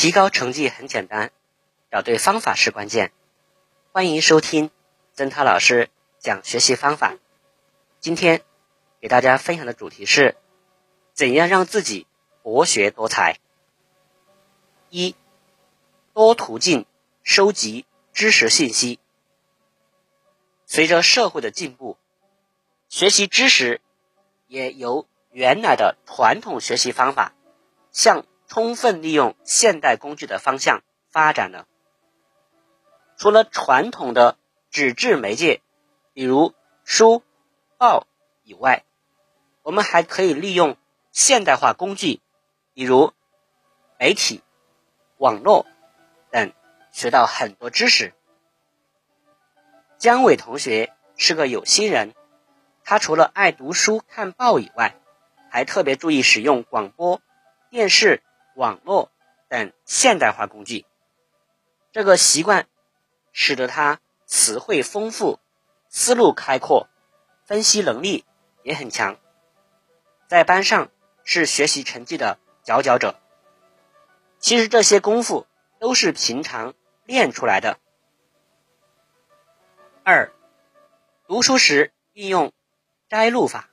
提高成绩很简单，找对方法是关键。欢迎收听曾涛老师讲学习方法。今天给大家分享的主题是：怎样让自己博学多才？一、多途径收集知识信息。随着社会的进步，学习知识也由原来的传统学习方法向充分利用现代工具的方向发展了。除了传统的纸质媒介，比如书、报以外，我们还可以利用现代化工具，比如媒体、网络等，学到很多知识。姜伟同学是个有心人，他除了爱读书、看报以外，还特别注意使用广播电视。网络等现代化工具，这个习惯使得他词汇丰富、思路开阔、分析能力也很强，在班上是学习成绩的佼佼者。其实这些功夫都是平常练出来的。二，读书时运用摘录法。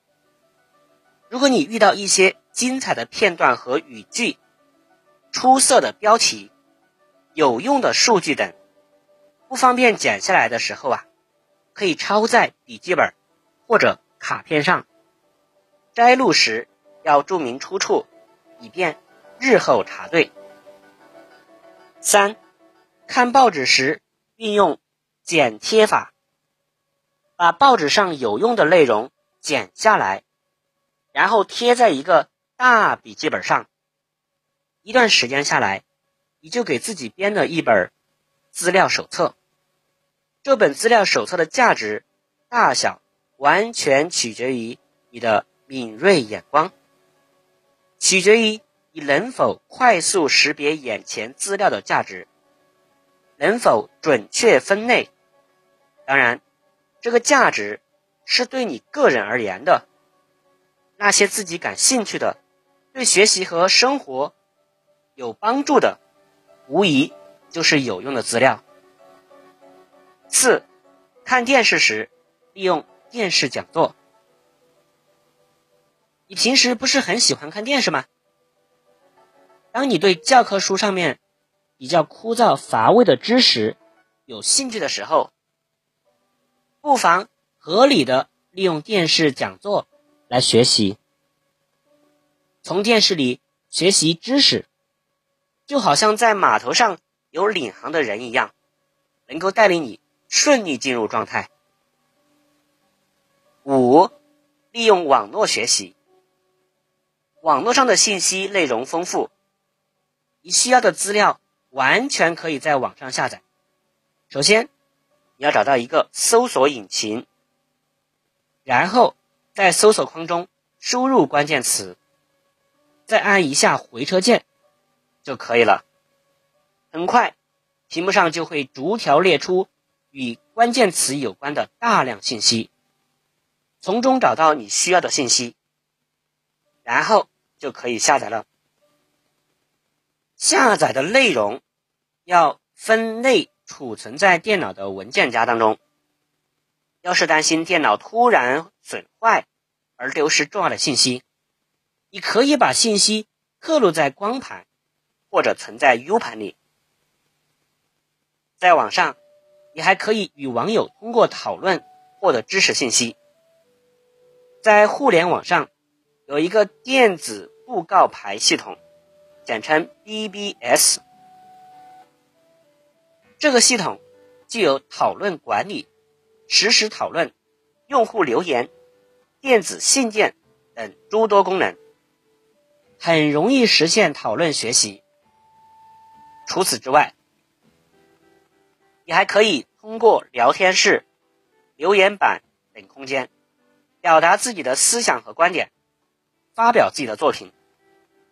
如果你遇到一些精彩的片段和语句，出色的标题、有用的数据等，不方便剪下来的时候啊，可以抄在笔记本或者卡片上。摘录时要注明出处，以便日后查对。三，看报纸时运用剪贴法，把报纸上有用的内容剪下来，然后贴在一个大笔记本上。一段时间下来，你就给自己编了一本资料手册。这本资料手册的价值大小完全取决于你的敏锐眼光，取决于你能否快速识别眼前资料的价值，能否准确分类。当然，这个价值是对你个人而言的。那些自己感兴趣的，对学习和生活。有帮助的，无疑就是有用的资料。四，看电视时利用电视讲座。你平时不是很喜欢看电视吗？当你对教科书上面比较枯燥乏味的知识有兴趣的时候，不妨合理的利用电视讲座来学习，从电视里学习知识。就好像在码头上有领航的人一样，能够带领你顺利进入状态。五，利用网络学习。网络上的信息内容丰富，你需要的资料完全可以在网上下载。首先，你要找到一个搜索引擎，然后在搜索框中输入关键词，再按一下回车键。就可以了。很快，屏幕上就会逐条列出与关键词有关的大量信息，从中找到你需要的信息，然后就可以下载了。下载的内容要分类储存在电脑的文件夹当中。要是担心电脑突然损坏而丢失重要的信息，你可以把信息刻录在光盘。或者存在 U 盘里，在网上，你还可以与网友通过讨论获得知识信息。在互联网上，有一个电子布告牌系统，简称 BBS。这个系统具有讨论管理、实时讨论、用户留言、电子信件等诸多功能，很容易实现讨论学习。除此之外，你还可以通过聊天室、留言板等空间，表达自己的思想和观点，发表自己的作品，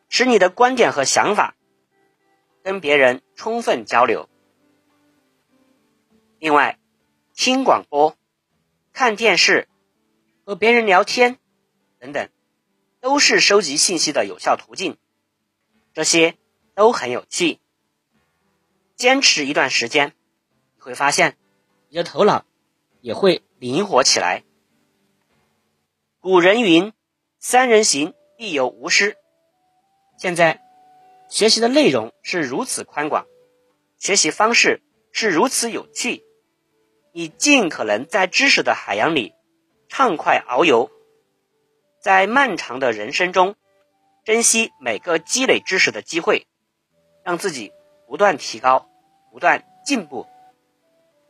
使你的观点和想法跟别人充分交流。另外，听广播、看电视、和别人聊天等等，都是收集信息的有效途径。这些都很有趣。坚持一段时间，你会发现你的头脑也会灵活起来。古人云：“三人行，必有吾师。”现在学习的内容是如此宽广，学习方式是如此有趣，你尽可能在知识的海洋里畅快遨游，在漫长的人生中，珍惜每个积累知识的机会，让自己不断提高，不断进步，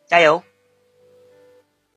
加油！